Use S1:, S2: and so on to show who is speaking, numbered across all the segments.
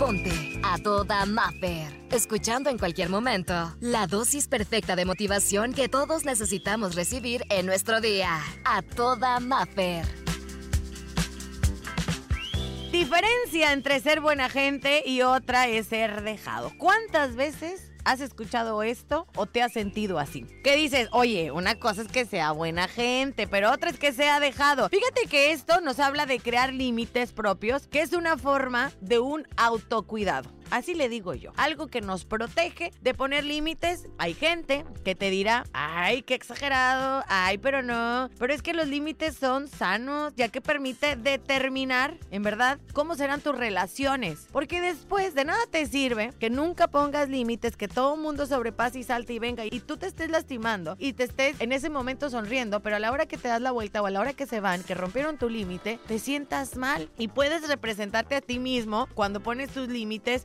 S1: Ponte a toda Maffer. Escuchando en cualquier momento la dosis perfecta de motivación que todos necesitamos recibir en nuestro día. A toda Maffer.
S2: Diferencia entre ser buena gente y otra es ser dejado. ¿Cuántas veces ¿Has escuchado esto o te has sentido así? ¿Qué dices? Oye, una cosa es que sea buena gente, pero otra es que sea dejado. Fíjate que esto nos habla de crear límites propios, que es una forma de un autocuidado. Así le digo yo. Algo que nos protege de poner límites. Hay gente que te dirá, ay, qué exagerado, ay, pero no. Pero es que los límites son sanos, ya que permite determinar, en verdad, cómo serán tus relaciones. Porque después de nada te sirve que nunca pongas límites, que todo mundo sobrepase y salte y venga y tú te estés lastimando y te estés en ese momento sonriendo, pero a la hora que te das la vuelta o a la hora que se van, que rompieron tu límite, te sientas mal y puedes representarte a ti mismo cuando pones tus límites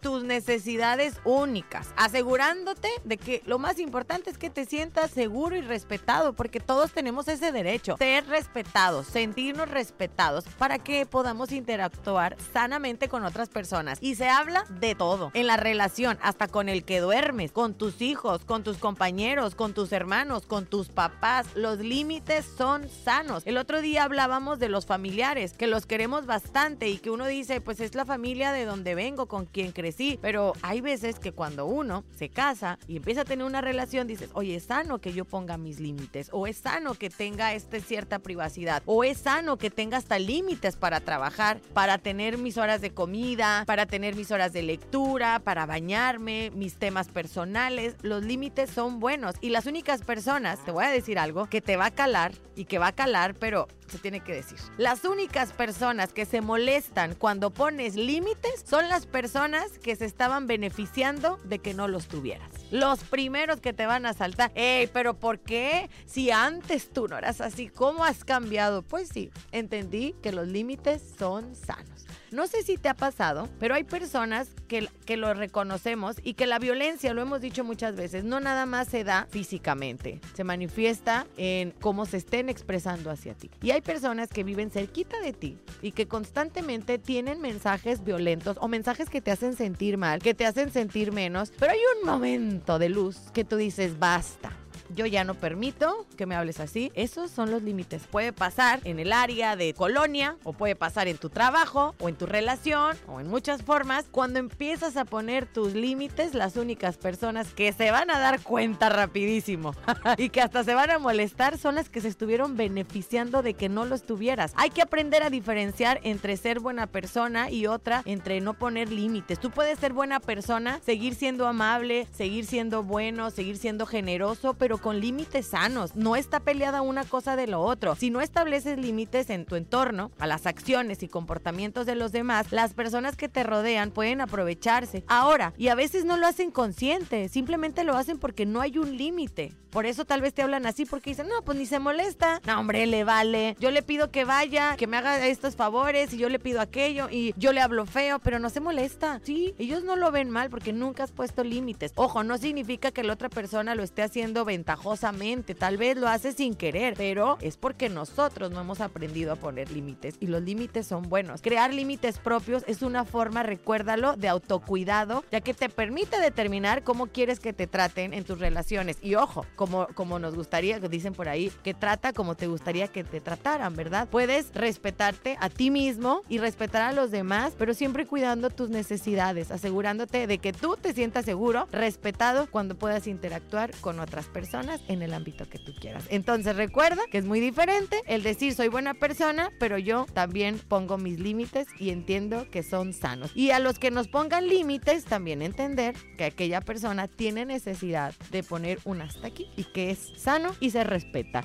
S2: tus necesidades únicas, asegurándote de que lo más importante es que te sientas seguro y respetado, porque todos tenemos ese derecho, ser respetados, sentirnos respetados para que podamos interactuar sanamente con otras personas. Y se habla de todo, en la relación, hasta con el que duermes, con tus hijos, con tus compañeros, con tus hermanos, con tus papás. Los límites son sanos. El otro día hablábamos de los familiares, que los queremos bastante y que uno dice, pues es la familia de donde vengo, con quien crecí pero hay veces que cuando uno se casa y empieza a tener una relación, dices, oye, es sano que yo ponga mis límites, o es sano que tenga este cierta privacidad, o es sano que tenga hasta límites para trabajar, para tener mis horas de comida, para tener mis horas de lectura, para bañarme, mis temas personales. Los límites son buenos. Y las únicas personas, te voy a decir algo, que te va a calar y que va a calar, pero se tiene que decir. Las únicas personas que se molestan cuando pones límites son las personas que se estaban beneficiando de que no los tuvieras. Los primeros que te van a saltar. Ey, pero ¿por qué? Si antes tú no eras así, ¿cómo has cambiado? Pues sí, entendí que los límites son sanos. No sé si te ha pasado, pero hay personas que, que lo reconocemos y que la violencia, lo hemos dicho muchas veces, no nada más se da físicamente, se manifiesta en cómo se estén expresando hacia ti. Y hay personas que viven cerquita de ti y que constantemente tienen mensajes violentos o mensajes que te hacen sentir mal, que te hacen sentir menos, pero hay un momento de luz que tú dices, basta yo ya no permito que me hables así. Esos son los límites. Puede pasar en el área de colonia o puede pasar en tu trabajo o en tu relación o en muchas formas. Cuando empiezas a poner tus límites, las únicas personas que se van a dar cuenta rapidísimo y que hasta se van a molestar son las que se estuvieron beneficiando de que no los tuvieras. Hay que aprender a diferenciar entre ser buena persona y otra entre no poner límites. Tú puedes ser buena persona, seguir siendo amable, seguir siendo bueno, seguir siendo generoso, pero con límites sanos. No está peleada una cosa de lo otro. Si no estableces límites en tu entorno, a las acciones y comportamientos de los demás, las personas que te rodean pueden aprovecharse. Ahora, y a veces no lo hacen consciente, simplemente lo hacen porque no hay un límite. Por eso tal vez te hablan así porque dicen, no, pues ni se molesta. No, hombre, le vale. Yo le pido que vaya, que me haga estos favores y yo le pido aquello y yo le hablo feo, pero no se molesta. Sí, ellos no lo ven mal porque nunca has puesto límites. Ojo, no significa que la otra persona lo esté haciendo ventajosamente. Tal vez lo hace sin querer, pero es porque nosotros no hemos aprendido a poner límites y los límites son buenos. Crear límites propios es una forma, recuérdalo, de autocuidado, ya que te permite determinar cómo quieres que te traten en tus relaciones. Y ojo, como, como nos gustaría, dicen por ahí, que trata como te gustaría que te trataran, ¿verdad? Puedes respetarte a ti mismo y respetar a los demás, pero siempre cuidando tus necesidades, asegurándote de que tú te sientas seguro, respetado cuando puedas interactuar con otras en el ámbito que tú quieras. Entonces recuerda que es muy diferente el decir soy buena persona, pero yo también pongo mis límites y entiendo que son sanos. Y a los que nos pongan límites, también entender que aquella persona tiene necesidad de poner un hasta aquí y que es sano y se respeta.